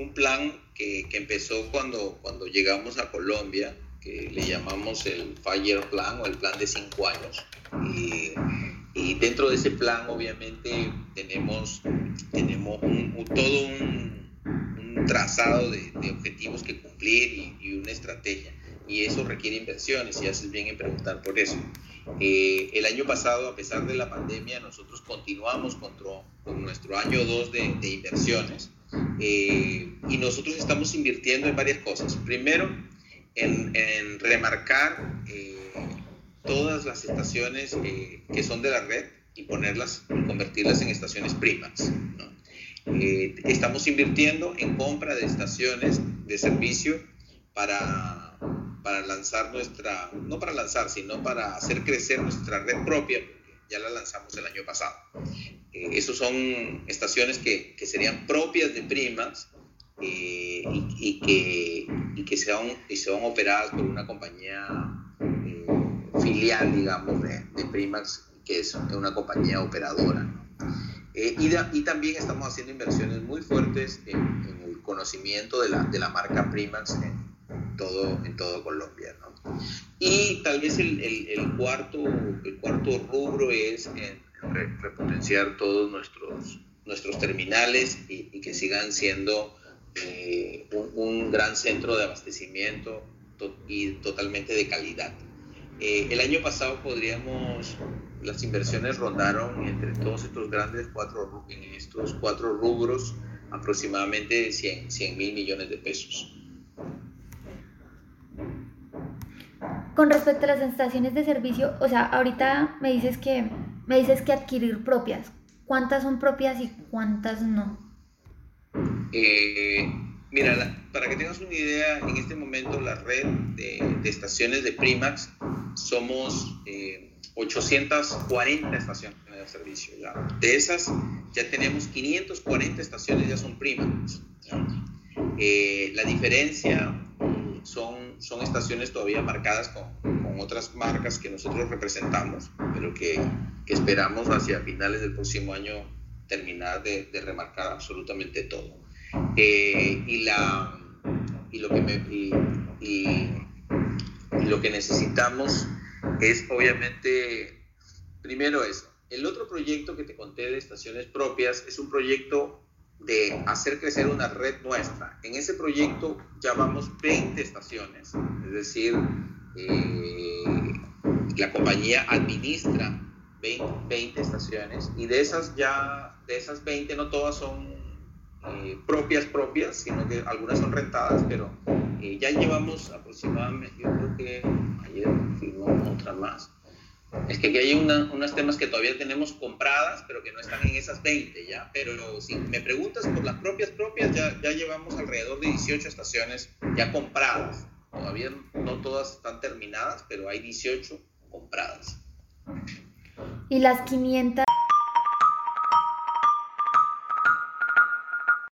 un plan que, que, empezó cuando, cuando llegamos a Colombia, que le llamamos el Fire Plan o el plan de cinco años. Y, y dentro de ese plan, obviamente, tenemos, tenemos todo un, un trazado de, de, objetivos que cumplir y, y, una estrategia. Y eso requiere inversiones, y haces bien en preguntar por eso. Eh, el año pasado, a pesar de la pandemia, nosotros continuamos con, con nuestro año 2 de, de inversiones eh, y nosotros estamos invirtiendo en varias cosas. Primero, en, en remarcar eh, todas las estaciones eh, que son de la red y ponerlas, convertirlas en estaciones primas. ¿no? Eh, estamos invirtiendo en compra de estaciones de servicio para, para lanzar nuestra, no para lanzar, sino para hacer crecer nuestra red propia, porque ya la lanzamos el año pasado. Eh, esos son estaciones que, que, serían propias de primas eh, y, y, que, y que sean, y sean operadas por una compañía eh, filial, digamos, de, de, Primax, que es una compañía operadora. Eh, y, y, también estamos haciendo inversiones muy fuertes en, en el conocimiento de la, de la marca Primax en, todo, en todo Colombia. ¿no? Y tal vez el, el, el, cuarto, el cuarto rubro es en repotenciar todos nuestros, nuestros terminales y, que sigan siendo eh, un, gran centro de abastecimiento to y totalmente de calidad. Eh, el año pasado podríamos, las inversiones rondaron entre todos estos grandes cuatro, en estos cuatro rubros aproximadamente 100, 100 mil millones de pesos. Con respecto a las estaciones de servicio, o sea, ahorita me dices que me dices que adquirir propias. ¿Cuántas son propias y cuántas no? Eh, mira, la, para que tengas una idea, en este momento la red de, de estaciones de Primax somos eh, 840 estaciones de servicio. ¿ya? De esas ya tenemos 540 estaciones, ya son Primax. Eh, la diferencia son, son estaciones todavía marcadas con, otras marcas que nosotros representamos, pero que, que, esperamos hacia finales del próximo año terminar de, de remarcar absolutamente todo. Eh, y, la, y, lo que me, y, y, y, lo que necesitamos es obviamente, primero eso. El otro proyecto que te conté de estaciones propias es un proyecto de hacer crecer una red nuestra. En ese proyecto ya vamos 20 estaciones, es decir, eh, la compañía administra 20, 20, estaciones y de esas ya, de esas 20 no todas son eh, propias propias, sino que algunas son rentadas, pero eh, ya llevamos aproximadamente, yo creo que ayer firmó otra más, es que aquí hay una, unos temas que todavía tenemos compradas, pero que no están en esas 20 ya. Pero si me preguntas por las propias propias, ya, ya llevamos alrededor de 18 estaciones ya compradas. Todavía no todas están terminadas, pero hay 18 compradas. ¿Y las 500